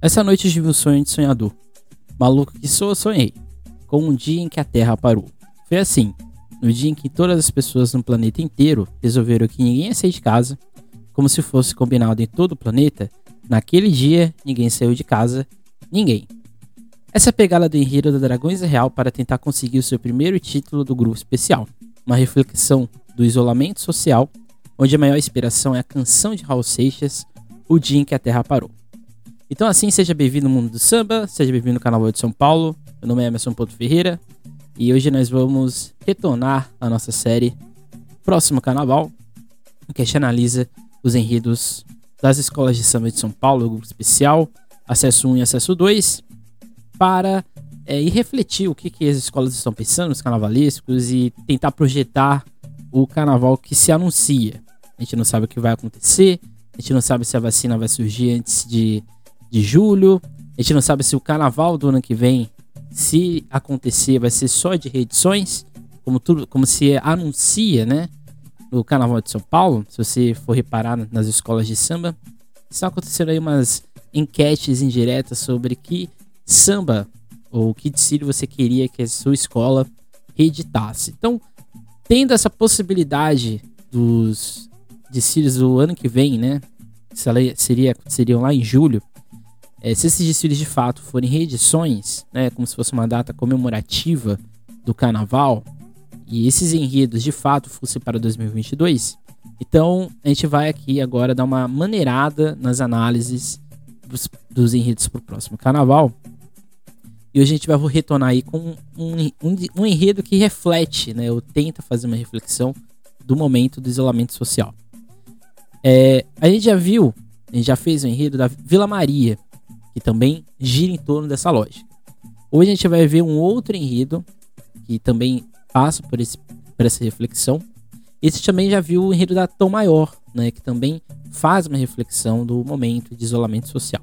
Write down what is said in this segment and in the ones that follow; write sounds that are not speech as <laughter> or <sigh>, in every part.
Essa noite eu tive um sonho de sonhador. Maluco que sou, sonhei. Com um dia em que a Terra parou. Foi assim. No dia em que todas as pessoas no planeta inteiro resolveram que ninguém ia sair de casa, como se fosse combinado em todo o planeta, naquele dia ninguém saiu de casa, ninguém. Essa é pegada do enredo da Dragões real para tentar conseguir o seu primeiro título do grupo especial. Uma reflexão do isolamento social, onde a maior inspiração é a canção de Raul Seixas, O Dia em que a Terra Parou. Então assim, seja bem-vindo ao mundo do samba, seja bem-vindo ao Carnaval de São Paulo. Meu nome é Emerson Ponto Ferreira e hoje nós vamos retornar à nossa série Próximo Carnaval, que a gente analisa os enredos das escolas de samba de São Paulo, grupo especial, acesso 1 e acesso 2, para é, ir refletir o que, que as escolas estão pensando, os carnavalescos, e tentar projetar o carnaval que se anuncia. A gente não sabe o que vai acontecer, a gente não sabe se a vacina vai surgir antes de de julho. A gente não sabe se o carnaval do ano que vem, se acontecer, vai ser só de reedições, como tudo, como se anuncia, né? No carnaval de São Paulo, se você for reparar nas escolas de samba, estão acontecendo aí umas enquetes indiretas sobre que samba ou que desfile você queria que a sua escola reeditasse. Então, tendo essa possibilidade dos desfiles do ano que vem, né? Seria, seriam lá em julho. É, se esses desfiles de fato forem reedições, né, como se fosse uma data comemorativa do carnaval, e esses enredos de fato fossem para 2022, então a gente vai aqui agora dar uma maneirada nas análises dos, dos enredos para o próximo carnaval. E hoje a gente vai retornar aí com um, um, um enredo que reflete, né, ou tenta fazer uma reflexão do momento do isolamento social. É, a gente já viu, a gente já fez o enredo da Vila Maria, que também gira em torno dessa lógica. Hoje a gente vai ver um outro enredo que também passa por, esse, por essa reflexão. Esse também já viu o enredo da Tom Maior, né, que também faz uma reflexão do momento de isolamento social.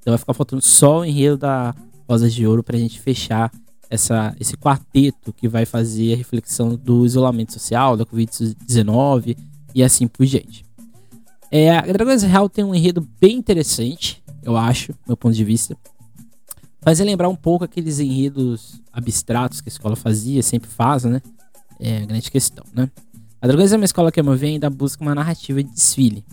Então vai ficar faltando só o enredo da Rosas de Ouro para a gente fechar essa, esse quarteto que vai fazer a reflexão do isolamento social, da Covid-19 e assim por diante. É, a Dragões Real tem um enredo bem interessante, eu acho, meu ponto de vista. Faz lembrar um pouco aqueles enredos abstratos que a escola fazia, sempre faz, né? É a grande questão, né? A Dragões é uma escola que, a meu ver, ainda busca uma narrativa de desfile.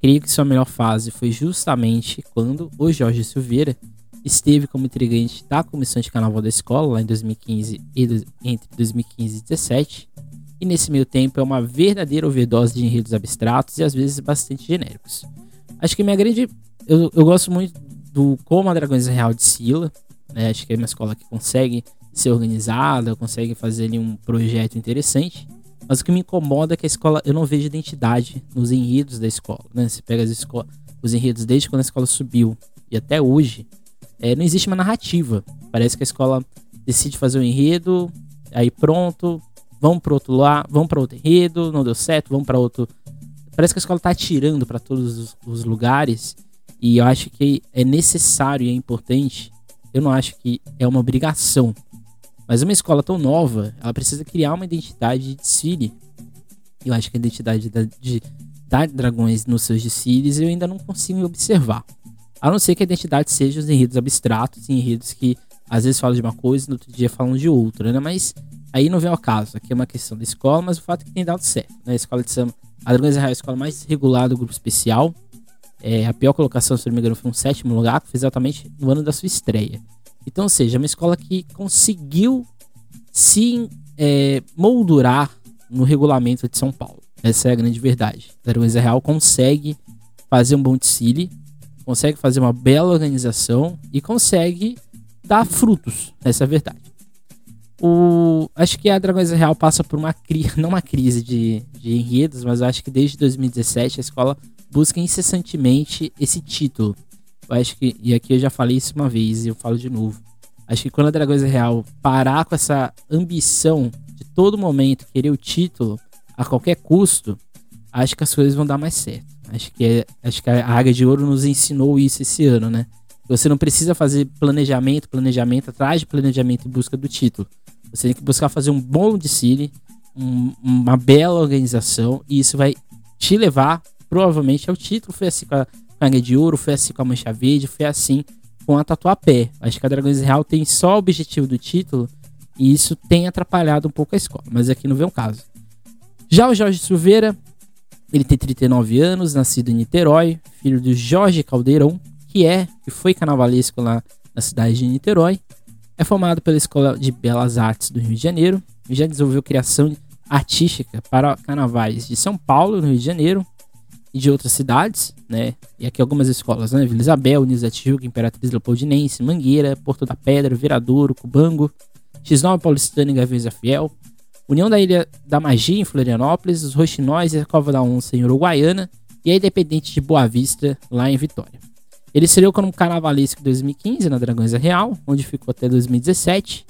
Creio que sua melhor fase foi justamente quando o Jorge Silveira esteve como integrante da comissão de carnaval da escola, lá em 2015 e entre 2015 e 2017. E nesse meio tempo é uma verdadeira overdose de enredos abstratos e às vezes bastante genéricos. Acho que minha grande eu, eu gosto muito do como a Dragões Real de Sila. Né? Acho que é uma escola que consegue ser organizada, consegue fazer ali um projeto interessante. Mas o que me incomoda é que a escola, eu não vejo identidade nos enredos da escola. Né? Você pega as escolas, os enredos desde quando a escola subiu e até hoje, é, não existe uma narrativa. Parece que a escola decide fazer um enredo, aí pronto, vamos para outro lá, vamos para outro enredo, não deu certo, vamos para outro. Parece que a escola está atirando para todos os, os lugares e eu acho que é necessário e é importante. Eu não acho que é uma obrigação. Mas uma escola tão nova, ela precisa criar uma identidade de desfile. Eu acho que a identidade da, de, da Dragões nos seus desfiles eu ainda não consigo observar. A não ser que a identidade seja os enredos abstratos, enredos que às vezes falam de uma coisa e no outro dia falam de outra, né? Mas aí não vem ao caso. Aqui é uma questão da escola, mas o fato é que tem dado certo. Né? A escola de samba, a Dragões é a escola mais regular do grupo especial. É, a pior colocação, se não me engano, foi um sétimo lugar, que foi exatamente no ano da sua estreia. Então, ou seja, é uma escola que conseguiu se é, moldurar no regulamento de São Paulo. Essa é a grande verdade. A Aruanza Real consegue fazer um bom desfile, consegue fazer uma bela organização e consegue dar frutos. Essa é a verdade. O, acho que a Dragões Real passa por uma crise, <laughs> não uma crise de, de enredos, mas acho que desde 2017 a escola busca incessantemente esse título. Eu acho que, e aqui eu já falei isso uma vez e eu falo de novo. Acho que quando a Dragões Real parar com essa ambição de todo momento querer o título a qualquer custo, acho que as coisas vão dar mais certo. Acho que, é, acho que a Águia de Ouro nos ensinou isso esse ano, né? Você não precisa fazer planejamento, planejamento atrás de planejamento em busca do título. Você tem que buscar fazer um bom desfile, um, uma bela organização, e isso vai te levar provavelmente é o título. Foi assim com a Águia de Ouro, foi assim com a Mancha Verde, foi assim com a Tatuapé. Acho que a Dragões Real tem só o objetivo do título e isso tem atrapalhado um pouco a escola, mas aqui não vem um caso. Já o Jorge Silveira, ele tem 39 anos, nascido em Niterói, filho do Jorge Caldeirão, que é, que foi carnavalesco lá na cidade de Niterói. É formado pela Escola de Belas Artes do Rio de Janeiro já desenvolveu criação artística para carnavais de São Paulo, no Rio de Janeiro, e de outras cidades, né? E aqui algumas escolas, né? Vila Isabel, Nisa Tijuca, Imperatriz Leopoldinense, Mangueira, Porto da Pedra, Viradouro, Cubango, X9 Paulistano e Gaviões Fiel, União da Ilha da Magia em Florianópolis, os Roxinóis e a Cova da Onça em Uruguaiana e a Independente de Boa Vista lá em Vitória. Ele estreou como carnavalesco em 2015 na Dragões Real, onde ficou até 2017,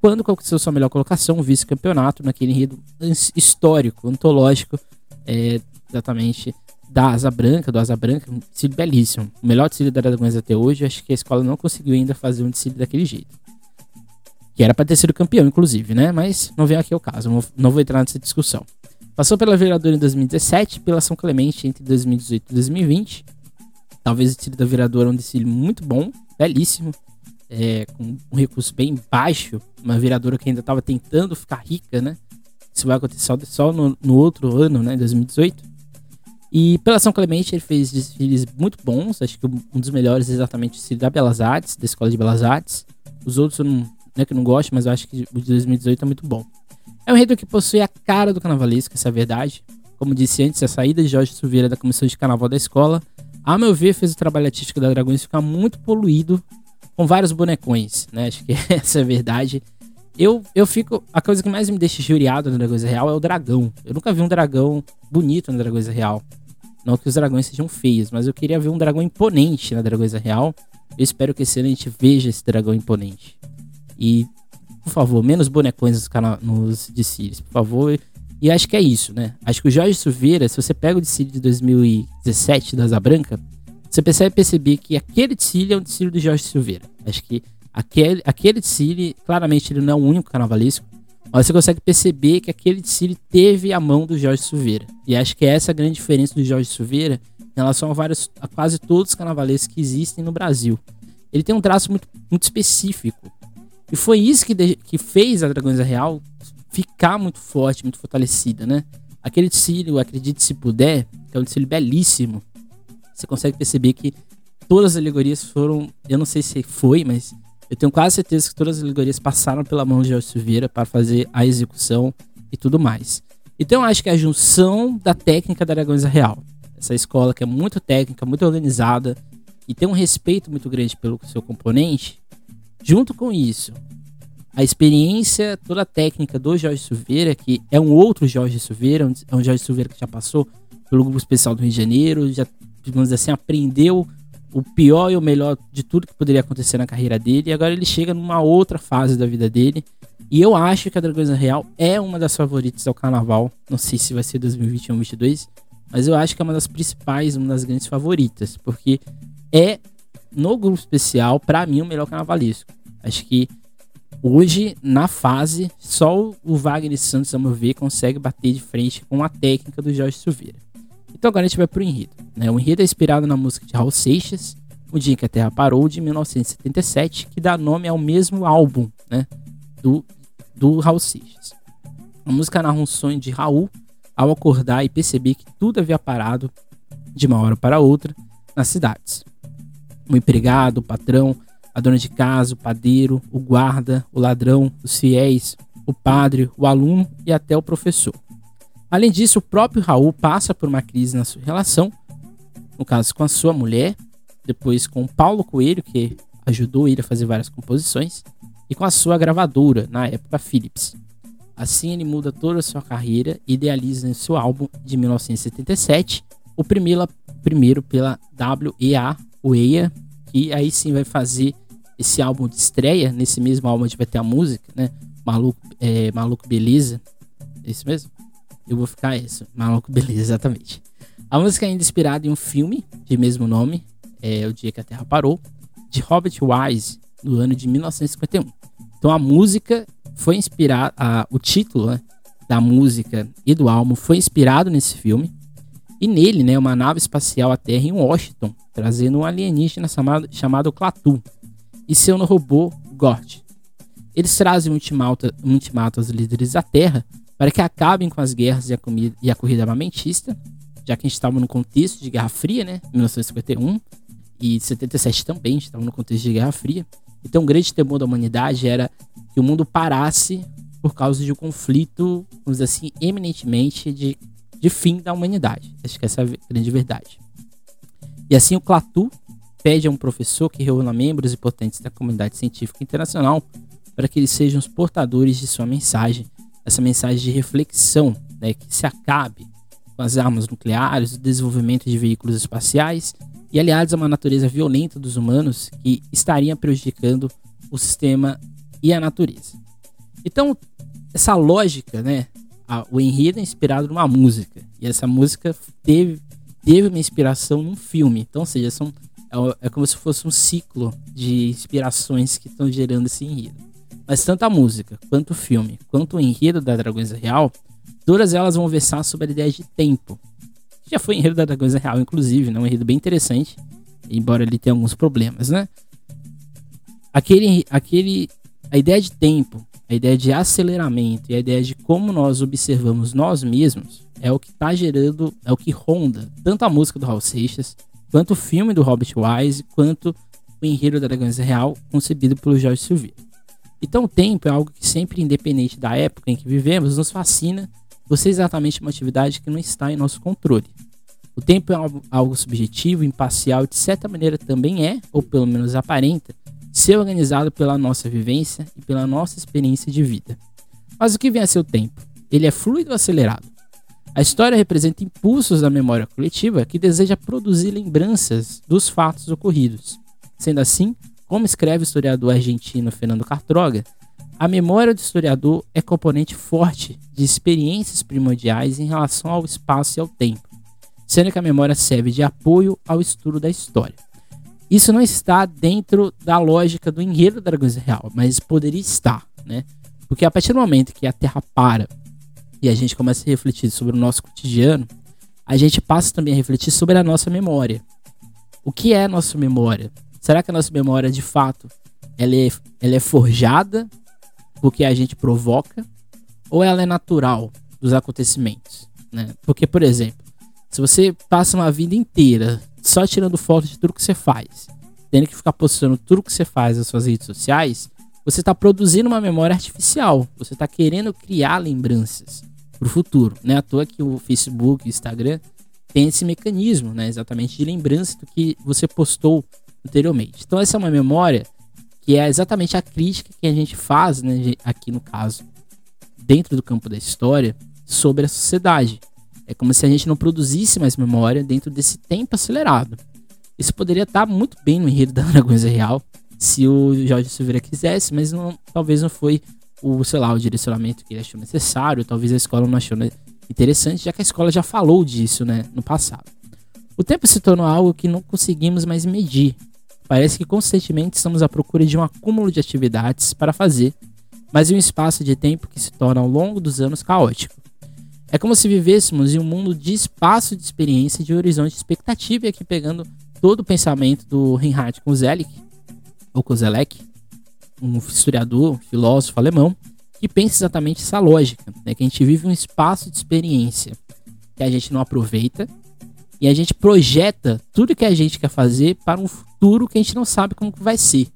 quando conquistou sua melhor colocação, vice-campeonato, naquele enredo histórico, antológico, é, exatamente da Asa Branca, do Asa Branca, um tecido belíssimo. O melhor tecido da Dragões até hoje, acho que a escola não conseguiu ainda fazer um tecido daquele jeito. Que era para ter sido campeão, inclusive, né? Mas não vem aqui o caso, não vou entrar nessa discussão. Passou pela Vereadora em 2017, pela São Clemente entre 2018 e 2020. Talvez o tecido da Vereadora é um tecido muito bom, belíssimo, é, com um recurso bem baixo. Uma vereadora que ainda estava tentando ficar rica, né? Isso vai acontecer só, só no, no outro ano, né? 2018. E pela São Clemente ele fez desfiles muito bons, acho que um dos melhores é exatamente o da Belas Artes, da Escola de Belas Artes. Os outros eu não, né, que não gosto, mas eu acho que o de 2018 é muito bom. É um enredo que possui a cara do carnavalesco, essa é a verdade. Como disse antes, a saída de Jorge Silveira da comissão de carnaval da escola, a meu ver, fez o trabalho artístico da Dragões ficar muito poluído com vários bonecões, né? Acho que <laughs> essa é a verdade. Eu, eu fico. A coisa que mais me deixa juriado na Dragões Real é o dragão. Eu nunca vi um dragão bonito na Dragões Real. Não que os dragões sejam feios, mas eu queria ver um dragão imponente na Dragões Real. Eu espero que esse ano a gente veja esse dragão imponente. E, por favor, menos bonecões nos, nos desfiles, por favor. E acho que é isso, né? Acho que o Jorge Silveira, se você pega o desfile de 2017 da Asa Branca, você percebe perceber que aquele desfile é um desfile do Jorge Silveira. Acho que Aquele, aquele desfile, claramente ele não é o único carnavalesco, mas você consegue perceber que aquele desfile teve a mão do Jorge Silveira. E acho que é essa a grande diferença do Jorge Silveira em relação a, vários, a quase todos os carnavalescos que existem no Brasil. Ele tem um traço muito, muito específico. E foi isso que, de, que fez a Dragões Real ficar muito forte, muito fortalecida, né? Aquele desfile, Acredite Se Puder, que é um desfile belíssimo, você consegue perceber que todas as alegorias foram, eu não sei se foi, mas eu tenho quase certeza que todas as alegorias passaram pela mão de Jorge Silveira para fazer a execução e tudo mais. Então eu acho que a junção da técnica da Dragões Real, essa escola que é muito técnica, muito organizada e tem um respeito muito grande pelo seu componente, junto com isso, a experiência, toda a técnica do Jorge Silveira, que é um outro Jorge Silveira, é um Jorge Silveira que já passou pelo grupo especial do Rio de Janeiro, já, digamos assim, aprendeu o pior e o melhor de tudo que poderia acontecer na carreira dele. E agora ele chega numa outra fase da vida dele. E eu acho que a Dragões Real é uma das favoritas ao carnaval. Não sei se vai ser 2021 ou 2022, mas eu acho que é uma das principais, uma das grandes favoritas, porque é no grupo especial para mim o melhor carnavalesco. Acho que hoje na fase só o Wagner Santos, a meu ver, consegue bater de frente com a técnica do Jorge Silveira. Então agora a gente vai pro enredo. Né? O enredo é inspirado na música de Raul Seixas, O Dia que a Terra Parou, de 1977, que dá nome ao mesmo álbum né? do, do Raul Seixas. A música narra um sonho de Raul ao acordar e perceber que tudo havia parado de uma hora para outra nas cidades. O empregado, o patrão, a dona de casa, o padeiro, o guarda, o ladrão, os fiéis, o padre, o aluno e até o professor. Além disso, o próprio Raul passa por uma crise na sua relação, no caso com a sua mulher, depois com o Paulo Coelho, que ajudou ele a fazer várias composições, e com a sua gravadora, na época Philips. Assim, ele muda toda a sua carreira e idealiza em seu álbum de 1977, o primeiro, primeiro pela WEA, WEA, que aí sim vai fazer esse álbum de estreia. Nesse mesmo álbum a gente vai ter a música, né? Maluco, é, Maluco Beleza. É isso mesmo? Eu vou ficar isso. Maluco, beleza, exatamente. A música é ainda inspirada em um filme de mesmo nome, é O Dia que a Terra Parou, de Robert Wise, no ano de 1951. Então a música foi inspirada, o título né, da música e do álbum foi inspirado nesse filme. E nele, né, uma nave espacial à Terra em Washington, trazendo um alienígena chamado, chamado Klaatu. e seu robô Gort. Eles trazem um ultimato, um ultimato aos líderes da Terra para que acabem com as guerras e a, comida, e a corrida armamentista, já que a gente estava no contexto de Guerra Fria, né? 1951 e 77 também, a gente estava no contexto de Guerra Fria. Então, o grande temor da humanidade era que o mundo parasse por causa de um conflito, vamos dizer assim, eminentemente de, de fim da humanidade. Acho que essa é a grande verdade. E assim, o Clatu pede a um professor que reúna membros importantes da comunidade científica internacional para que eles sejam os portadores de sua mensagem, essa mensagem de reflexão, né, que se acabe com as armas nucleares, o desenvolvimento de veículos espaciais e aliados a uma natureza violenta dos humanos que estaria prejudicando o sistema e a natureza. Então, essa lógica, né, o enredo é inspirado numa música e essa música teve, teve uma inspiração num filme. Então, ou seja, são é, é como se fosse um ciclo de inspirações que estão gerando esse enredo. Mas tanto a música, quanto o filme, quanto o enredo da Dragões Real, todas elas vão versar sobre a ideia de tempo. Já foi enredo da Dragões Real, inclusive, né? um enredo bem interessante, embora ele tenha alguns problemas, né? Aquele, aquele, a ideia de tempo, a ideia de aceleramento e a ideia de como nós observamos nós mesmos é o que está gerando, é o que ronda tanto a música do Raul Seixas, quanto o filme do Robert Wise, quanto o Enredo da Dragões Real, concebido pelo Jorge Silveira. Então o tempo é algo que sempre, independente da época em que vivemos, nos fascina por ser exatamente uma atividade que não está em nosso controle. O tempo é algo subjetivo, imparcial e de certa maneira também é, ou pelo menos aparenta, ser organizado pela nossa vivência e pela nossa experiência de vida. Mas o que vem a ser o tempo? Ele é fluido ou acelerado? A história representa impulsos da memória coletiva que deseja produzir lembranças dos fatos ocorridos. Sendo assim, como escreve o historiador argentino Fernando Cartroga, a memória do historiador é componente forte de experiências primordiais em relação ao espaço e ao tempo, sendo que a memória serve de apoio ao estudo da história. Isso não está dentro da lógica do enredo da Dragões Real, mas poderia estar, né? Porque a partir do momento que a Terra para e a gente começa a refletir sobre o nosso cotidiano, a gente passa também a refletir sobre a nossa memória. O que é nossa memória? Será que a nossa memória, de fato, ela é, ela é forjada porque a gente provoca? Ou ela é natural dos acontecimentos? Né? Porque, por exemplo, se você passa uma vida inteira só tirando foto de tudo que você faz, tendo que ficar postando tudo que você faz nas suas redes sociais, você está produzindo uma memória artificial. Você está querendo criar lembranças para o futuro. Não é à toa que o Facebook o Instagram tem esse mecanismo, né, exatamente de lembrança do que você postou anteriormente. Então essa é uma memória que é exatamente a crítica que a gente faz, né, aqui no caso, dentro do campo da história, sobre a sociedade. É como se a gente não produzisse mais memória dentro desse tempo acelerado. Isso poderia estar muito bem no enredo da Dragões Real, se o Jorge Silveira quisesse, mas não, talvez não foi o, sei lá, o direcionamento que ele achou necessário, talvez a escola não achou interessante, já que a escola já falou disso, né, no passado. O tempo se tornou algo que não conseguimos mais medir. Parece que constantemente estamos à procura de um acúmulo de atividades para fazer, mas em um espaço de tempo que se torna ao longo dos anos caótico. É como se vivêssemos em um mundo de espaço de experiência e de horizonte de expectativa, e aqui pegando todo o pensamento do Reinhard Kozelek, ou um historiador, um filósofo alemão, que pensa exatamente essa lógica, né? que a gente vive um espaço de experiência que a gente não aproveita e a gente projeta tudo que a gente quer fazer para um futuro que a gente não sabe como vai ser.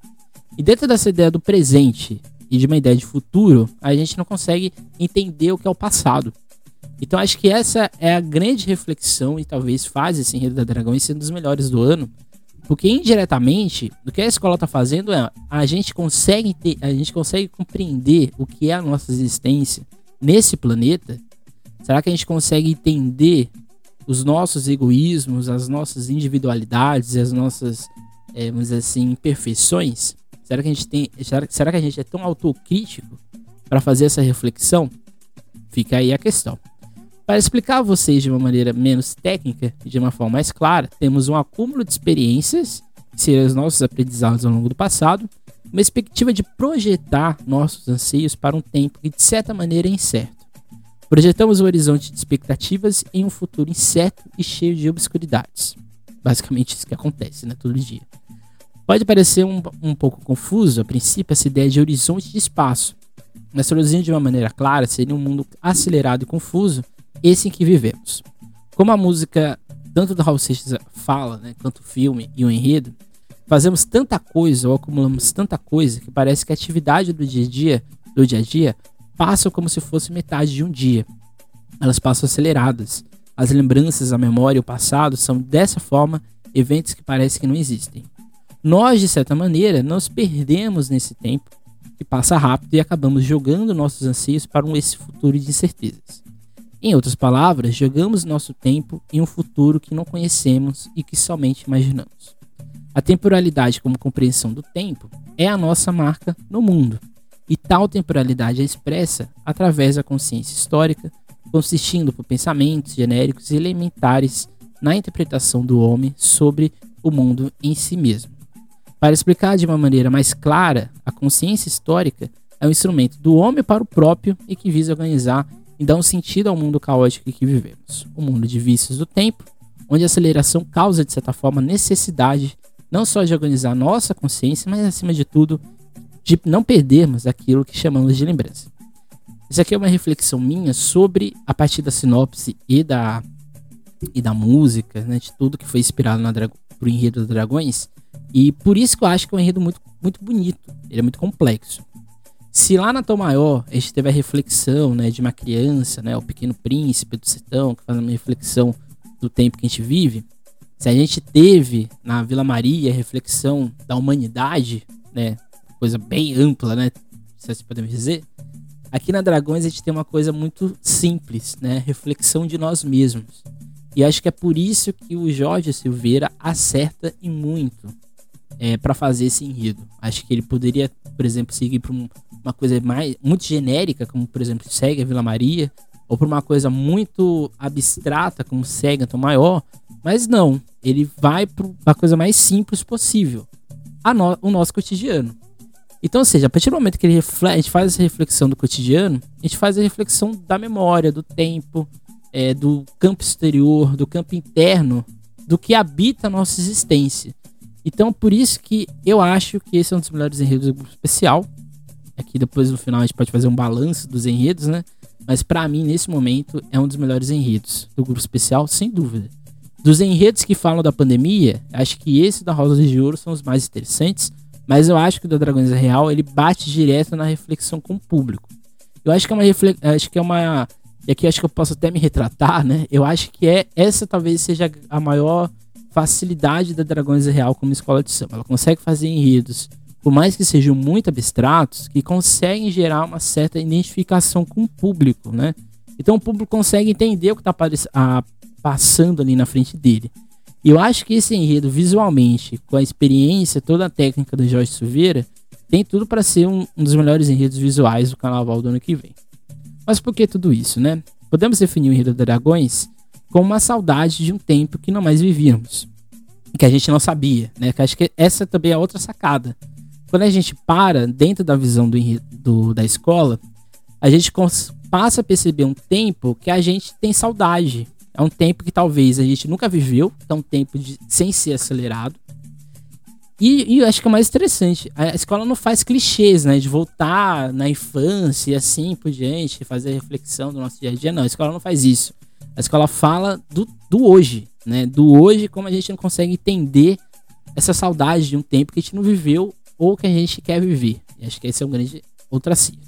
E dentro dessa ideia do presente e de uma ideia de futuro, a gente não consegue entender o que é o passado. Então acho que essa é a grande reflexão e talvez faz esse Enredo da Dragão ser um dos melhores do ano, porque indiretamente, o que a escola está fazendo é a gente consegue ter, a gente consegue compreender o que é a nossa existência nesse planeta. Será que a gente consegue entender os nossos egoísmos, as nossas individualidades, as nossas, é, vamos dizer assim, imperfeições? Será que a gente tem, será, que a gente é tão autocrítico para fazer essa reflexão? Fica aí a questão. Para explicar a vocês de uma maneira menos técnica e de uma forma mais clara, temos um acúmulo de experiências, que seriam os nossos aprendizados ao longo do passado, uma expectativa de projetar nossos anseios para um tempo que de certa maneira é incerto. Projetamos o horizonte de expectativas em um futuro incerto e cheio de obscuridades. Basicamente isso que acontece, né, todo dia. Pode parecer um, um pouco confuso a princípio essa ideia de horizonte de espaço, mas traduzindo de uma maneira clara, seria um mundo acelerado e confuso, esse em que vivemos. Como a música, tanto do Raul Seixas fala, né, quanto o filme e o enredo, fazemos tanta coisa ou acumulamos tanta coisa que parece que a atividade do dia a dia, do dia a dia, passam como se fosse metade de um dia. Elas passam aceleradas. As lembranças, a memória e o passado são dessa forma eventos que parecem que não existem. Nós, de certa maneira, nos perdemos nesse tempo que passa rápido e acabamos jogando nossos anseios para um esse futuro de incertezas. Em outras palavras, jogamos nosso tempo em um futuro que não conhecemos e que somente imaginamos. A temporalidade como compreensão do tempo é a nossa marca no mundo, e tal temporalidade é expressa através da consciência histórica, consistindo por pensamentos genéricos e elementares na interpretação do homem sobre o mundo em si mesmo. Para explicar de uma maneira mais clara, a consciência histórica é um instrumento do homem para o próprio e que visa organizar e dar um sentido ao mundo caótico em que vivemos. O mundo de vícios do tempo, onde a aceleração causa, de certa forma, necessidade não só de organizar nossa consciência, mas acima de tudo, de não perdermos aquilo que chamamos de lembrança. Isso aqui é uma reflexão minha sobre, a partir da sinopse e da, e da música, né, de tudo que foi inspirado na pro enredo dos Dragões, e por isso que eu acho que é um enredo muito, muito bonito. Ele é muito complexo. Se lá na Tom Maior a gente teve a reflexão né, de uma criança, né, o pequeno príncipe do sertão, que faz uma reflexão do tempo que a gente vive, se a gente teve na Vila Maria a reflexão da humanidade, né, coisa bem ampla, né, se assim podemos dizer, aqui na Dragões a gente tem uma coisa muito simples, né, reflexão de nós mesmos. E acho que é por isso que o Jorge Silveira acerta e muito é, para fazer esse enredo. Acho que ele poderia, por exemplo, seguir para um, uma coisa mais muito genérica, como por exemplo segue a Vila Maria, ou para uma coisa muito abstrata, como segue a Maior, mas não, ele vai para a coisa mais simples possível, no, o nosso cotidiano. Então, ou seja, a partir do momento que ele reflete, a gente faz essa reflexão do cotidiano, a gente faz a reflexão da memória, do tempo, é, do campo exterior, do campo interno, do que habita a nossa existência. Então, por isso que eu acho que esse é um dos melhores enredos do grupo especial. Aqui depois no final a gente pode fazer um balanço dos enredos, né? Mas para mim, nesse momento, é um dos melhores enredos do grupo especial, sem dúvida. Dos enredos que falam da pandemia, acho que esse da Rosa de Ouro são os mais interessantes, mas eu acho que o da Dragões Real ele bate direto na reflexão com o público. Eu acho que é uma acho que é uma e aqui acho que eu posso até me retratar, né? Eu acho que é essa talvez seja a maior facilidade da Dragões Real como escola de samba. Ela consegue fazer enredos, por mais que sejam muito abstratos, que conseguem gerar uma certa identificação com o público, né? Então o público consegue entender o que está passando ali na frente dele. E eu acho que esse enredo, visualmente, com a experiência, toda a técnica do Jorge Silveira, tem tudo para ser um, um, dos melhores enredos visuais do carnaval do ano que vem. Mas por que tudo isso, né? Podemos definir o enredo dos dragões como uma saudade de um tempo que não mais vivíamos. Que a gente não sabia, né? Que acho que essa também é outra sacada. Quando a gente para dentro da visão do, do da escola, a gente passa a perceber um tempo que a gente tem saudade. É um tempo que talvez a gente nunca viveu, é um tempo de, sem ser acelerado. E, e eu acho que é mais interessante, a escola não faz clichês, né? De voltar na infância e assim por diante, fazer reflexão do nosso dia a dia. Não, a escola não faz isso. A escola fala do, do hoje, né? Do hoje, como a gente não consegue entender essa saudade de um tempo que a gente não viveu ou que a gente quer viver. E acho que esse é um grande outro acerto.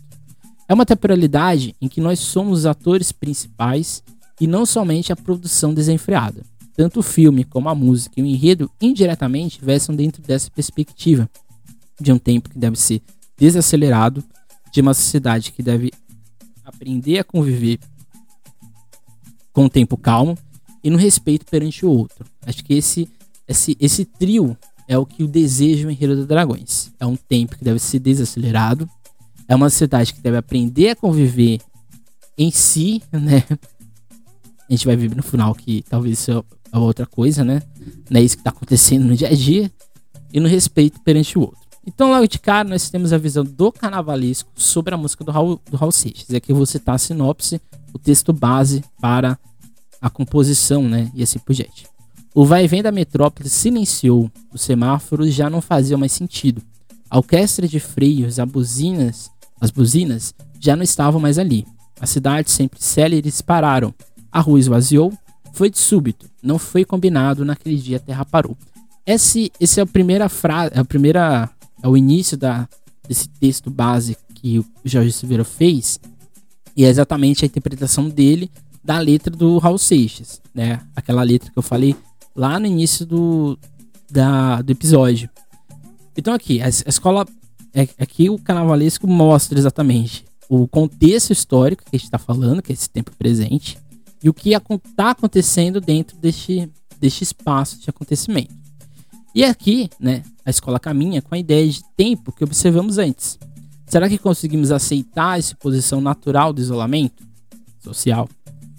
É uma temporalidade em que nós somos os atores principais e não somente a produção desenfreada. Tanto o filme como a música e o enredo indiretamente versam dentro dessa perspectiva de um tempo que deve ser desacelerado, de uma sociedade que deve aprender a conviver com o tempo calmo e no respeito perante o outro. Acho que esse, esse, esse trio é o que o deseja o Enredo dos Dragões. É um tempo que deve ser desacelerado, é uma sociedade que deve aprender a conviver em si, né? A gente vai ver no final que talvez isso é outra coisa, né? Não é isso que está acontecendo no dia a dia. E no respeito perante o outro. Então, logo de cara, nós temos a visão do carnavalesco sobre a música do Raul, do Raul Seixas. Aqui eu vou citar a sinopse o texto base para a composição, né? E assim por diante. O vai e vem da metrópole silenciou, os semáforos já não faziam mais sentido. A orquestra de freios, as buzinas, as buzinas já não estavam mais ali. A cidade sempre céleres pararam. A rua esvaziou. Foi de súbito. Não foi combinado naquele dia a terra parou. Esse, esse é a primeira frase, é a primeira, é o início da, desse texto base que o Jorge Silveira fez. E é exatamente a interpretação dele da letra do Raul Seixas, né? Aquela letra que eu falei lá no início do, da, do episódio. Então aqui, a, a escola. É, aqui o carnavalesco mostra exatamente o contexto histórico que a gente está falando, que é esse tempo presente, e o que está acontecendo dentro deste, deste espaço de acontecimento. E aqui, né, a escola caminha com a ideia de tempo que observamos antes. Será que conseguimos aceitar essa posição natural do isolamento social?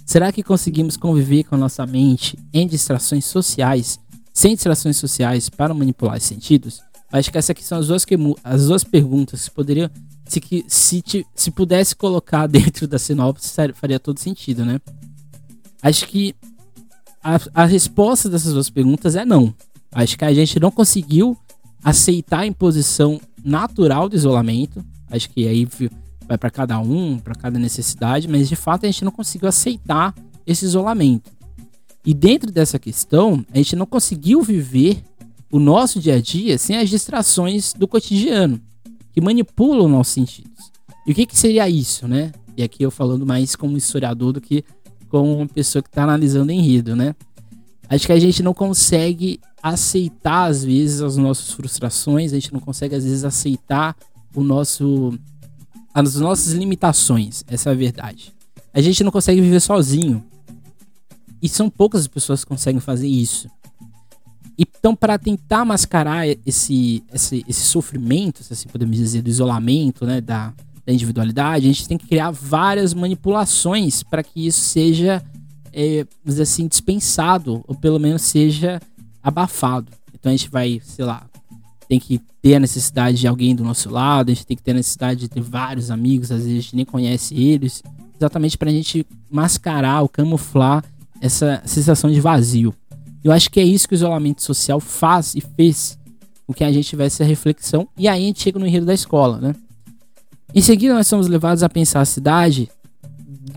Será que conseguimos conviver com a nossa mente em distrações sociais, sem distrações sociais para manipular os sentidos? Acho que essas aqui são as duas, que, as duas perguntas que poderiam. Se, que, se, se pudesse colocar <laughs> dentro da sinopse, faria todo sentido, né? Acho que a, a resposta dessas duas perguntas é não. Acho que a gente não conseguiu aceitar a imposição natural do isolamento. Acho que aí vai para cada um, para cada necessidade, mas de fato a gente não conseguiu aceitar esse isolamento. E dentro dessa questão, a gente não conseguiu viver o nosso dia a dia sem as distrações do cotidiano, que manipulam nossos sentidos. E o que, que seria isso, né? E aqui eu falando mais como historiador do que como uma pessoa que está analisando enredo, né? Acho que a gente não consegue aceitar, às vezes, as nossas frustrações, a gente não consegue, às vezes, aceitar o nosso, as nossas limitações. Essa é a verdade. A gente não consegue viver sozinho. E são poucas as pessoas que conseguem fazer isso. Então, para tentar mascarar esse, esse, esse sofrimento, se assim podemos dizer, do isolamento, né, da, da individualidade, a gente tem que criar várias manipulações para que isso seja, é, assim, dispensado, ou pelo menos seja abafado. Então a gente vai, sei lá, tem que ter a necessidade de alguém do nosso lado, a gente tem que ter a necessidade de ter vários amigos, às vezes a gente nem conhece eles, exatamente para a gente mascarar ou camuflar essa sensação de vazio. Eu acho que é isso que o isolamento social faz e fez com que a gente tivesse a reflexão. E aí a gente chega no enredo da escola, né? Em seguida, nós somos levados a pensar a cidade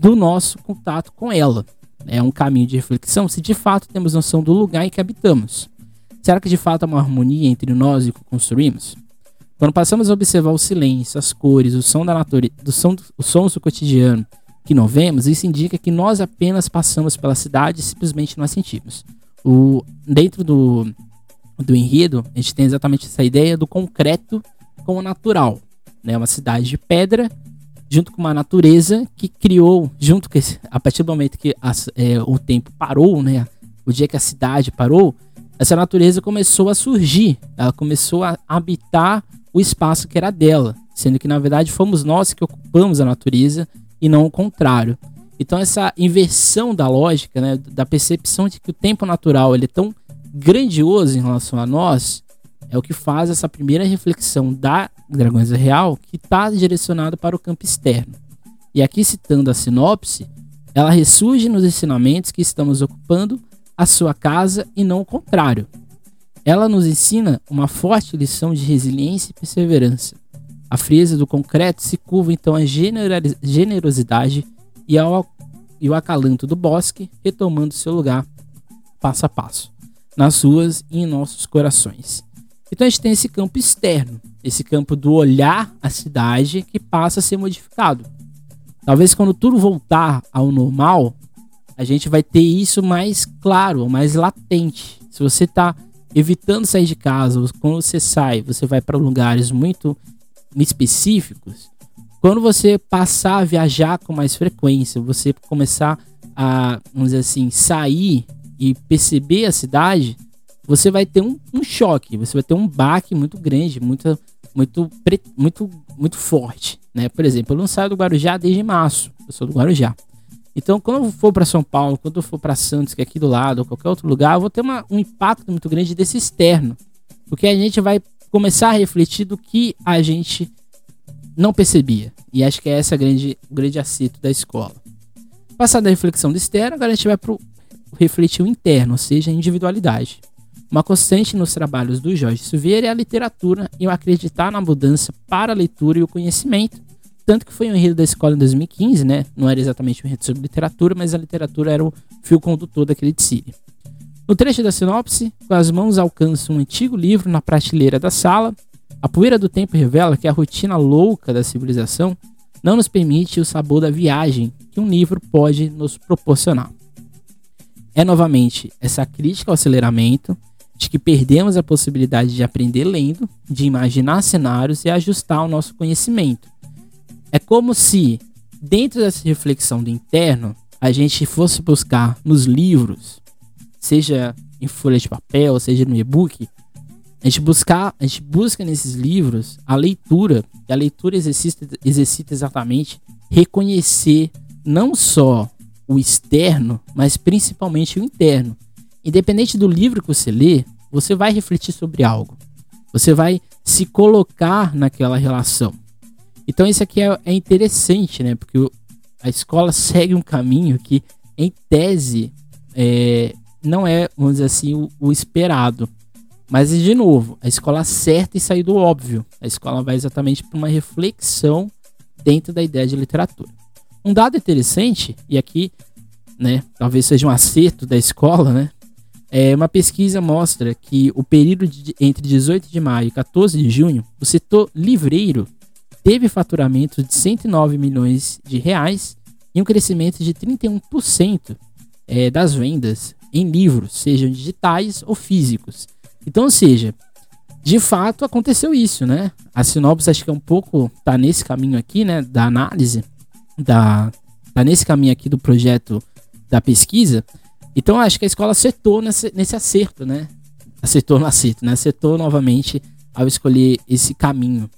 do nosso contato com ela. É um caminho de reflexão se de fato temos noção do lugar em que habitamos. Será que de fato há uma harmonia entre nós e o que construímos? Quando passamos a observar o silêncio, as cores, o som da natureza, do som, os sons do cotidiano que não vemos, isso indica que nós apenas passamos pela cidade e simplesmente não a sentimos. O, dentro do, do enredo, a gente tem exatamente essa ideia do concreto com o natural. Né? Uma cidade de pedra junto com uma natureza que criou, junto esse, a partir do momento que as, é, o tempo parou, né? O dia que a cidade parou, essa natureza começou a surgir, ela começou a habitar o espaço que era dela, sendo que na verdade fomos nós que ocupamos a natureza e não o contrário. Então essa inversão da lógica, né, da percepção de que o tempo natural ele é tão grandioso em relação a nós, é o que faz essa primeira reflexão da Dragões Real, que está direcionada para o campo externo. E aqui citando a sinopse, ela ressurge nos ensinamentos que estamos ocupando a sua casa e não o contrário. Ela nos ensina uma forte lição de resiliência e perseverança. A frieza do concreto se curva então à generosidade e ao e o acalanto do bosque, retomando seu lugar passo a passo, nas ruas e em nossos corações. Então a gente tem esse campo externo, esse campo do olhar a cidade que passa a ser modificado. Talvez quando tudo voltar ao normal, a gente vai ter isso mais claro, mais latente. Se você está evitando sair de casa, quando você sai, você vai para lugares muito específicos, quando você passar a viajar com mais frequência, você começar a, vamos dizer assim, sair e perceber a cidade, você vai ter um, um choque, você vai ter um baque muito grande, muito, muito, muito, muito forte, né? Por exemplo, eu não saio do Guarujá desde março, eu sou do Guarujá. Então, quando eu for para São Paulo, quando eu for para Santos, que é aqui do lado, ou qualquer outro lugar, eu vou ter uma, um impacto muito grande desse externo, porque a gente vai começar a refletir do que a gente não percebia. E acho que é essa grande, o grande acerto da escola. Passada a reflexão do externo, agora a gente vai para refletir o interno, ou seja, a individualidade. Uma constante nos trabalhos do Jorge Silveira é a literatura e o acreditar na mudança para a leitura e o conhecimento, tanto que foi um enredo da escola em 2015, né? Não era exatamente um enredo sobre literatura, mas a literatura era o fio condutor daquele desfile. No trecho da sinopse, com as mãos alcançam um antigo livro na prateleira da sala, a poeira do tempo revela que a rotina louca da civilização não nos permite o sabor da viagem que um livro pode nos proporcionar. É novamente essa crítica ao aceleramento, de que perdemos a possibilidade de aprender lendo, de imaginar cenários e ajustar o nosso conhecimento é como se, dentro dessa reflexão do interno, a gente fosse buscar nos livros, seja em folha de papel, seja no e-book, a gente buscar, a gente busca nesses livros a leitura, e a leitura exercita, exercita exatamente reconhecer não só o externo, mas principalmente o interno. Independente do livro que você lê, você vai refletir sobre algo. Você vai se colocar naquela relação. Então isso aqui é, é interessante, né? Porque a escola segue um caminho que, em tese, é, não é, vamos dizer assim, o, o, esperado. Mas, de novo, a escola acerta e sai do óbvio. A escola vai exatamente para uma reflexão dentro da ideia de literatura. Um dado interessante, e aqui, né, talvez seja um acerto da escola, né? É, uma pesquisa mostra que o período de, entre 18 de maio e 14 de junho, o setor livreiro teve faturamento de 109 milhões de reais e um crescimento de 31% é, das vendas em livros, sejam digitais ou físicos. Então, ou seja, de fato aconteceu isso, né? A sinopse acho que é um pouco tá nesse caminho aqui, né, da análise, da tá nesse caminho aqui do projeto da pesquisa. Então, acho que a escola acertou nesse, nesse acerto, né? Acertou no acerto, né? Acertou novamente ao escolher esse caminho.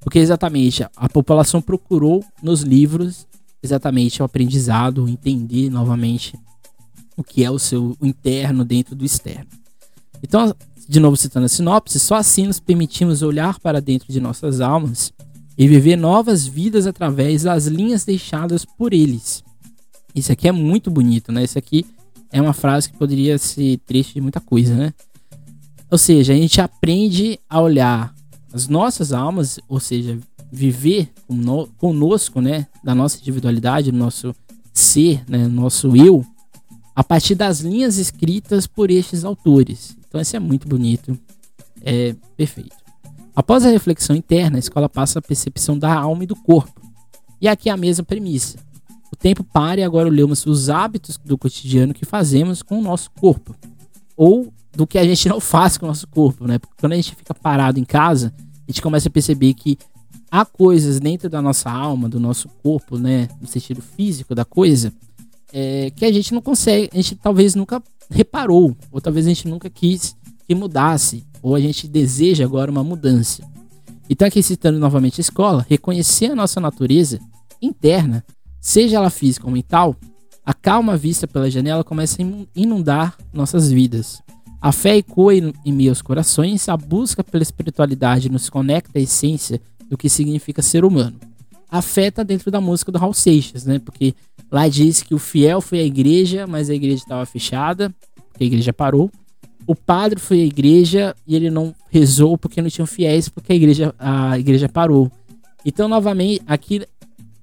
Porque exatamente a população procurou nos livros exatamente o aprendizado, entender novamente o que é o seu interno dentro do externo. Então, de novo citando a sinopse, só assim nos permitimos olhar para dentro de nossas almas e viver novas vidas através das linhas deixadas por eles. Isso aqui é muito bonito, né? Isso aqui é uma frase que poderia ser trecho de muita coisa, né? Ou seja, a gente aprende a olhar as nossas almas, ou seja, viver conosco, né, da nossa individualidade, do nosso ser, né, nosso eu, a partir das linhas escritas por estes autores. Então isso é muito bonito, é perfeito. Após a reflexão interna, a escola passa a percepção da alma e do corpo. E aqui é a mesma premissa. O tempo para e agora olhamos os hábitos do cotidiano que fazemos com o nosso corpo. Ou do que a gente não <laughs> faz com o nosso corpo, né? Porque quando a gente fica parado em casa, a gente começa a perceber que há coisas dentro da nossa alma, do nosso corpo, né? No sentido físico da coisa, é, que a gente não consegue, a gente talvez nunca reparou, ou talvez a gente nunca quis que mudasse, ou a gente deseja agora uma mudança. Então, aqui citando novamente a escola, reconhecer a nossa natureza interna, seja ela física ou mental, a calma vista pela janela começa a inundar nossas vidas. A fé ecoa em, meus corações, a busca pela espiritualidade nos conecta à essência do que significa ser humano. A fé está dentro da música do Raul Seixas, né? Porque lá diz que o fiel foi à igreja, mas a igreja estava fechada, porque a igreja parou. O padre foi à igreja e ele não rezou porque não tinham fiéis, porque a igreja, a igreja parou. Então, novamente, aqui,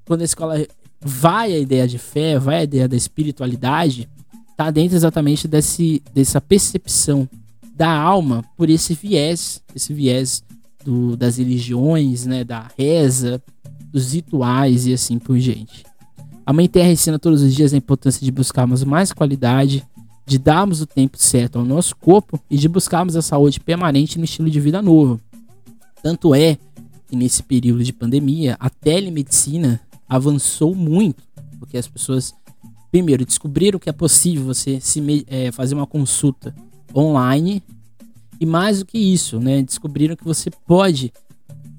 quando a escola vai a ideia de fé, vai a ideia da espiritualidade, tá dentro exatamente desse, dessa percepção da alma por esse viés, esse viés do, das religiões, né, da reza, dos rituais e assim por diante. A Mãe Terra ensina todos os dias a importância de buscarmos mais qualidade, de darmos o tempo certo ao nosso corpo e de buscarmos a saúde permanente no estilo de vida novo. Tanto é que nesse período de pandemia a telemedicina avançou muito, porque as pessoas primeiro, descobriram que é possível você se, é, fazer uma consulta online. E mais do que isso, né? Descobriram que você pode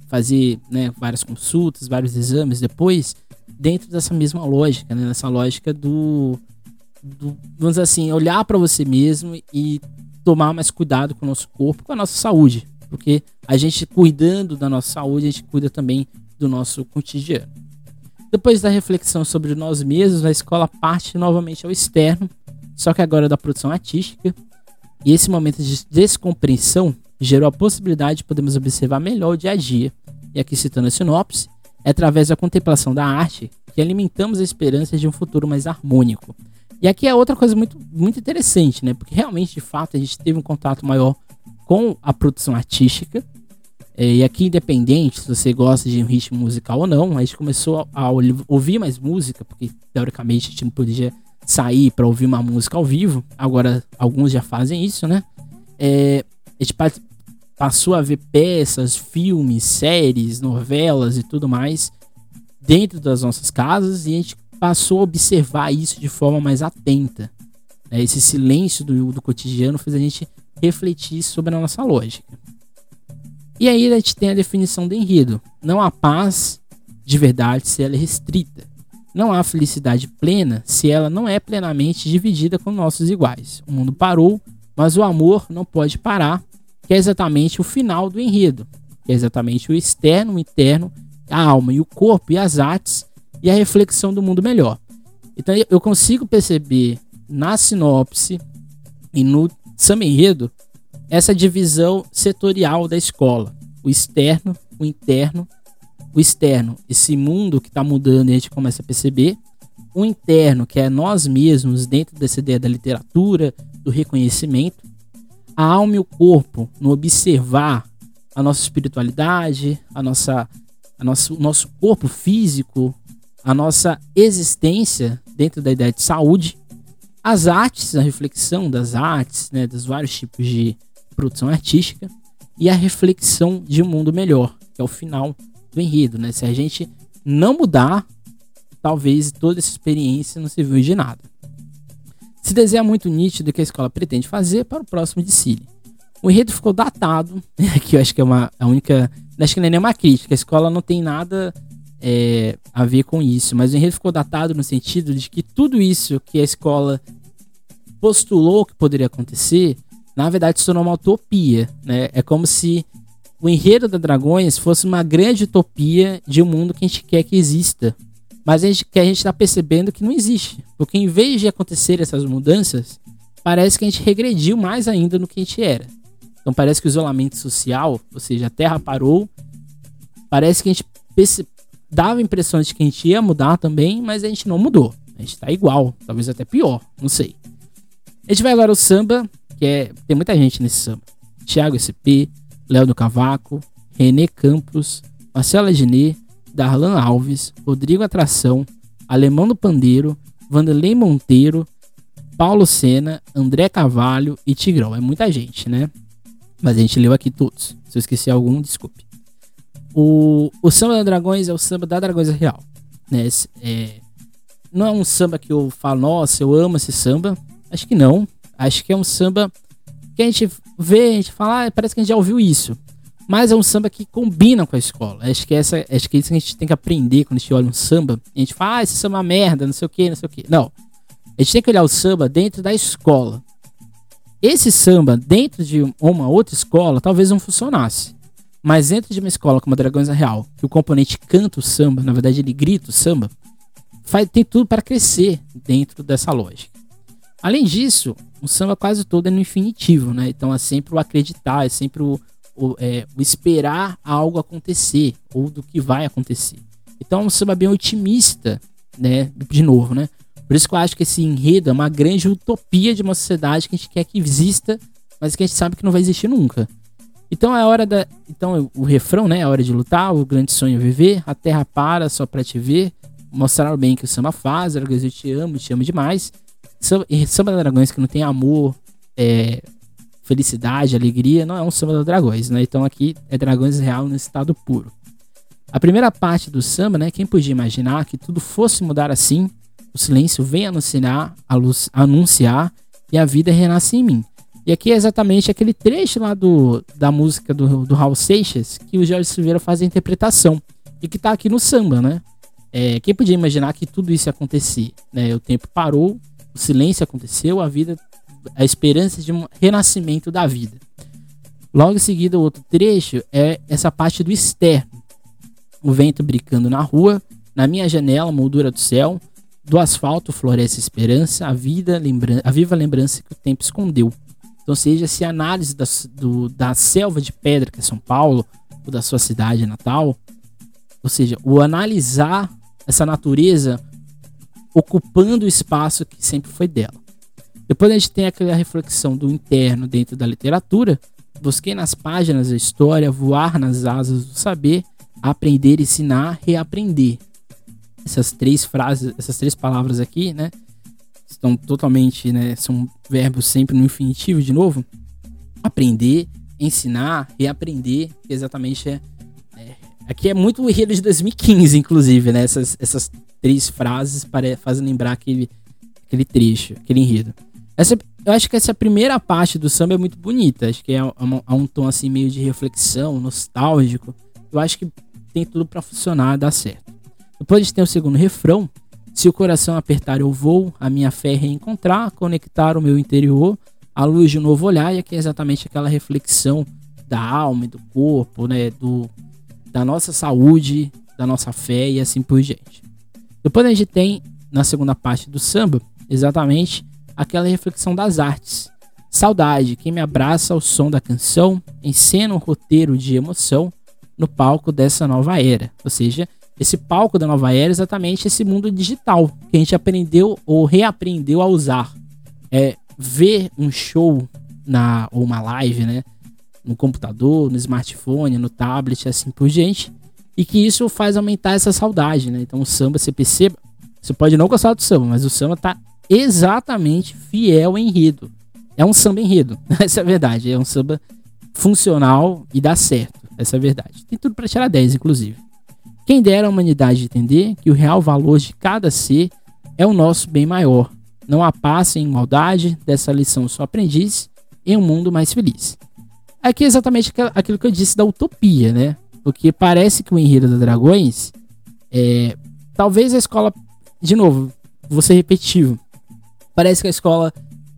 fazer né, várias consultas, vários exames depois, dentro dessa mesma lógica, né? Nessa lógica do, do vamos dizer assim, olhar para você mesmo e tomar mais cuidado com o nosso corpo, com a nossa saúde. Porque a gente cuidando da nossa saúde, a gente cuida também do nosso cotidiano. Depois da reflexão sobre nós mesmos, a escola parte novamente ao externo, só que agora da produção artística. E esse momento de descompreensão gerou a possibilidade de podermos observar melhor o dia a dia. E aqui citando a sinopse, é através da contemplação da arte que alimentamos a esperança de um futuro mais harmônico. E aqui é outra coisa muito, muito interessante, né? Porque realmente, de fato, a gente teve um contato maior com a produção artística. É, e aqui, independente se você gosta de um ritmo musical ou não, a gente começou a ouvir mais música, porque teoricamente a gente não podia sair para ouvir uma música ao vivo. Agora, alguns já fazem isso, né? É, a gente passou a ver peças, filmes, séries, novelas e tudo mais dentro das nossas casas e a gente passou a observar isso de forma mais atenta. Né? Esse silêncio do, do cotidiano fez a gente refletir sobre a nossa lógica. E aí a gente tem a definição do enredo. Não há paz de verdade se ela é restrita. Não há felicidade plena se ela não é plenamente dividida com nossos iguais. O mundo parou, mas o amor não pode parar, que é exatamente o final do enredo, que é exatamente o externo, o interno, a alma e o corpo e as artes e a reflexão do mundo melhor. Então eu consigo perceber na sinopse e no samba enredo essa divisão setorial da escola, o externo, o interno o externo, esse mundo que está mudando e a gente começa a perceber. O interno, que é nós mesmos dentro dessa ideia da literatura, do reconhecimento. A alma e o corpo no observar a nossa espiritualidade, a nossa, a nosso, o nosso corpo físico, a nossa existência dentro da ideia de saúde. As artes, a reflexão das artes, né, dos vários tipos de produção artística e a reflexão de um mundo melhor, que é o final do enredo, né? Se a gente não mudar, talvez toda essa experiência não serviu de nada. Se desenha muito nítido o que a escola pretende fazer para o próximo desfile. O enredo ficou datado, <laughs> que eu acho que é uma a única, acho que não é nenhuma crítica, a escola não tem nada é, a ver com isso, mas o enredo ficou datado no sentido de que tudo isso que a escola postulou que poderia acontecer, na verdade se tornou uma utopia, né? É como se o enredo da Dragões fosse uma grande utopia de um mundo que a gente quer que exista. Mas a gente, que a gente está percebendo que não existe. Porque em vez de acontecer essas mudanças, parece que a gente regrediu mais ainda no que a gente era. Então parece que o isolamento social, ou seja, a Terra parou, parece que a gente dava a impressão de que a gente ia mudar também, mas a gente não mudou. A gente está igual, talvez até pior, não sei. A gente vai agora ao samba, que é. Tem muita gente nesse samba. Thiago SP, Léo do Cavaco, René Campos, Marcela Diné, Darlan Alves, Rodrigo Atração, Alemão do Pandeiro, Vanderlei Monteiro, Paulo Sena, André Cavalho e Tigrão. É muita gente, né? Mas a gente leu aqui todos. Se eu esqueci algum, desculpe. O, o samba da Dragões é o samba da Dragões Real. Né? É, não é um samba que eu falo, nossa, eu amo esse samba. Acho que não. Acho que é um samba que a gente vê, a gente fala, ah, parece que a gente já ouviu isso. Mas é um samba que combina com a escola. Acho que, essa, acho que é isso que a gente tem que aprender quando a gente olha um samba. A gente fala, ah, esse samba é merda, não sei o que, não sei o que. Não. A gente tem que olhar o samba dentro da escola. Esse samba, dentro de uma outra escola, talvez não funcionasse. Mas dentro de uma escola como a Dragões Real, que o componente canta o samba, na verdade ele grita o samba, faz, tem tudo para crescer dentro dessa lógica. Além disso, o samba quase todo é no infinitivo, né? Então é sempre o acreditar, é sempre o, o, é, o esperar algo acontecer ou do que vai acontecer. Então é um samba bem otimista, né? De novo, né? Por isso que eu acho que esse enredo é uma grande utopia de uma sociedade que a gente quer que exista, mas que a gente sabe que não vai existir nunca. Então é hora da. Então o refrão, né? É hora de lutar, o grande sonho é viver, a terra para só pra te ver. Mostrar bem que o samba faz, eu te amo, te amo demais. Samba, samba da Dragões que não tem amor, é, felicidade, alegria, não é um samba da Dragões, né? Então aqui é Dragões real no estado puro. A primeira parte do samba, né? Quem podia imaginar que tudo fosse mudar assim? O silêncio vem anunciar, a luz, anunciar e a vida renasce em mim. E aqui é exatamente aquele trecho lá do, da música do, do Raul Seixas que o Jorge Silveira faz a interpretação e que tá aqui no samba, né? É, quem podia imaginar que tudo isso ia acontecer? Né? O tempo parou o silêncio aconteceu, a vida, a esperança de um renascimento da vida. Logo em seguida, o outro trecho é essa parte do externo. O vento brincando na rua, na minha janela, moldura do céu, do asfalto floresce esperança, a, vida lembra a viva lembrança que o tempo escondeu. Então, seja se a análise da, do, da selva de pedra, que é São Paulo, ou da sua cidade natal, ou seja, o analisar essa natureza ocupando o espaço que sempre foi dela. Depois a gente tem aquela reflexão do interno dentro da literatura. Busquei nas páginas da história voar nas asas do saber, aprender, ensinar, reaprender. Essas três frases, essas três palavras aqui, né? Estão totalmente, né? São verbos sempre no infinitivo de novo. Aprender, ensinar, reaprender, que exatamente é, é Aqui é muito o enredo de 2015, inclusive, né? Essas, essas três frases para, fazem lembrar aquele, aquele trecho, aquele enredo. Essa, eu acho que essa primeira parte do samba é muito bonita. Acho que é, um, é um tom assim meio de reflexão, nostálgico. Eu acho que tem tudo para funcionar, dar certo. Depois tem o segundo refrão. Se o coração apertar eu vou, a minha fé é reencontrar, conectar o meu interior, a luz de um novo olhar, e aqui é exatamente aquela reflexão da alma e do corpo, né, do, da nossa saúde, da nossa fé e assim por diante. Depois a gente tem, na segunda parte do samba, exatamente aquela reflexão das artes. Saudade, quem me abraça ao som da canção, encena um roteiro de emoção no palco dessa nova era. Ou seja, esse palco da nova era é exatamente esse mundo digital que a gente aprendeu ou reaprendeu a usar. É ver um show na ou uma live, né, no computador, no smartphone, no tablet, assim por diante, e que isso faz aumentar essa saudade, né? Então o samba, você perceba, você pode não gostar do samba, mas o samba tá exatamente fiel ao enredo. É um samba enredo, <laughs> essa é a verdade. É um samba funcional e dá certo, essa é a verdade. Tem tudo para tirar 10, inclusive. Quem dera a humanidade entender que o real valor de cada ser é o nosso bem maior. Não há passo em maldade, dessa lição só aprendiz em um mundo mais feliz. Aqui é exatamente aquilo que eu disse da utopia, né? Porque parece que o enredo da Dragões é. Talvez a escola. De novo, vou ser repetitivo. Parece que a escola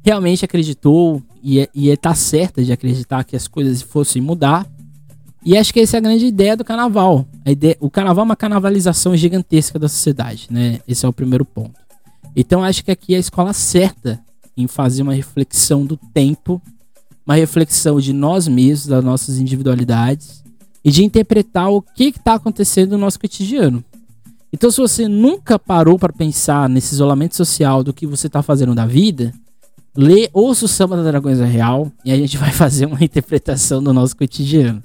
realmente acreditou e, e tá certa de acreditar que as coisas fossem mudar. E acho que essa é a grande ideia do carnaval. A ideia, o carnaval é uma carnavalização gigantesca da sociedade, né? Esse é o primeiro ponto. Então acho que aqui é a escola certa em fazer uma reflexão do tempo, uma reflexão de nós mesmos, das nossas individualidades e de interpretar o que está acontecendo no nosso cotidiano. Então, se você nunca parou para pensar nesse isolamento social do que você está fazendo da vida, lê, ouça o Samba da Dragões Real e a gente <laughs> vai fazer uma interpretação do nosso cotidiano.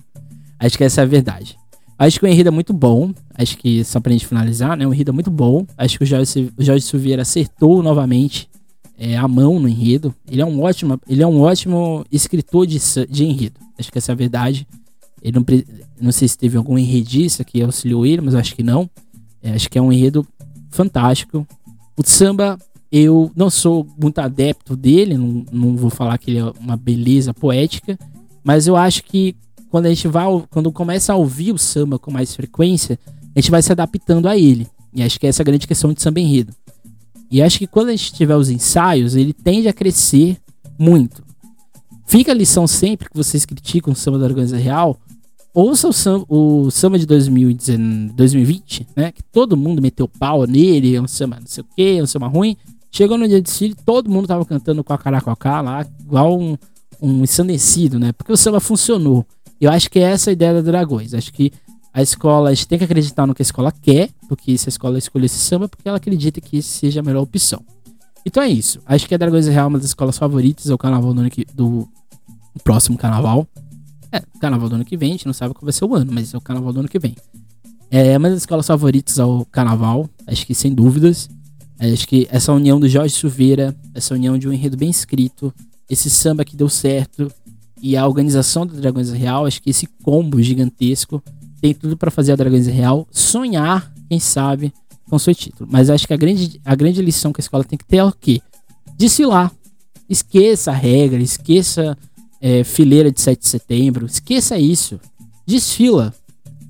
Acho que essa é a verdade. Acho que o enredo é muito bom. Acho que, só pra gente finalizar, né? O enredo é muito bom. Acho que o Jorge, o Jorge Silveira acertou novamente é, a mão no enredo. Ele é um ótimo, ele é um ótimo escritor de, de. Acho que essa é a verdade. Ele não, não sei se teve algum enredista que auxiliou ele, mas acho que não. É, acho que é um enredo fantástico. O samba, eu não sou muito adepto dele, não, não vou falar que ele é uma beleza poética, mas eu acho que quando a gente vai, quando começa a ouvir o samba com mais frequência, a gente vai se adaptando a ele. E acho que essa é a grande questão de samba enredo. E acho que quando a gente tiver os ensaios, ele tende a crescer muito. Fica a lição sempre que vocês criticam o samba da Organização Real, ouça o samba, o samba de 2020, né? Que todo mundo meteu pau nele, é um samba não sei o que, é um samba ruim. Chegou no dia de desfile, todo mundo tava cantando com a caracocá lá, igual um, um ensandecido, né? Porque o samba funcionou. Eu acho que é essa a ideia da Dragões. Acho que a escola, a gente tem que acreditar no que a escola quer, porque se a escola escolher esse samba, porque ela acredita que esse seja a melhor opção. Então é isso. Acho que a Dragões Real é uma das escolas favoritas, é o carnaval do, do próximo carnaval. É, carnaval do ano que vem, a gente não sabe qual vai ser o ano, mas é o carnaval do ano que vem. É uma das escolas favoritas ao carnaval, acho que sem dúvidas. Acho que essa união do Jorge Silveira, essa união de um enredo bem escrito, esse samba que deu certo e a organização da Dragões Real, acho que esse combo gigantesco tem tudo para fazer a Dragões Real sonhar, quem sabe, com seu título. Mas acho que a grande, a grande lição que a escola tem que ter é o quê? Desfilar. Esqueça a regra, esqueça é, fileira de 7 de setembro. Esqueça isso. Desfila.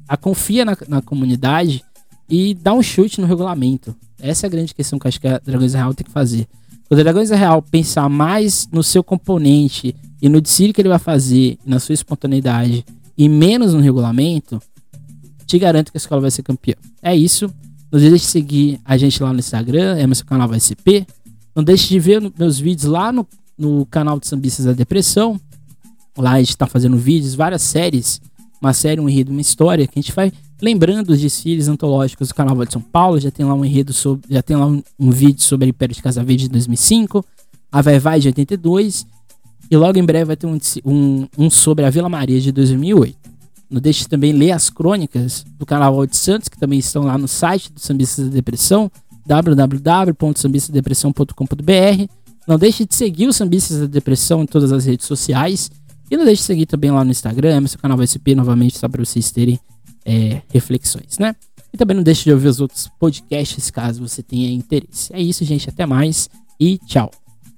A confia na, na comunidade e dá um chute no regulamento. Essa é a grande questão que acho que a Dragões Real tem que fazer. Quando a Dragões Real pensar mais no seu componente e no desfile que ele vai fazer, na sua espontaneidade, e menos no regulamento, te garanto que a escola vai ser campeã. É isso. Não deixe de seguir a gente lá no Instagram, Emerson Canal SP. Não deixe de ver meus vídeos lá no, no canal de Sambistas da Depressão. Lá a gente está fazendo vídeos, várias séries. Uma série, um enredo, uma história, que a gente vai lembrando os desfiles antológicos do Carnaval de São Paulo. Já tem lá um enredo sobre. Já tem lá um, um vídeo sobre a Império de Casa Verde de 2005. A Vai Vai de 82. E logo em breve vai ter um, um, um sobre a Vila Maria de 2008. Não deixe de também ler as crônicas do Carnaval de Santos, que também estão lá no site do Sambistas da Depressão, www.sambistadepressão.com.br. Não deixe de seguir o Sambistas da Depressão em todas as redes sociais. E não deixe de seguir também lá no Instagram, meu canal SP novamente, só para vocês terem é, reflexões, né? E também não deixe de ouvir os outros podcasts caso você tenha interesse. É isso, gente. Até mais e tchau.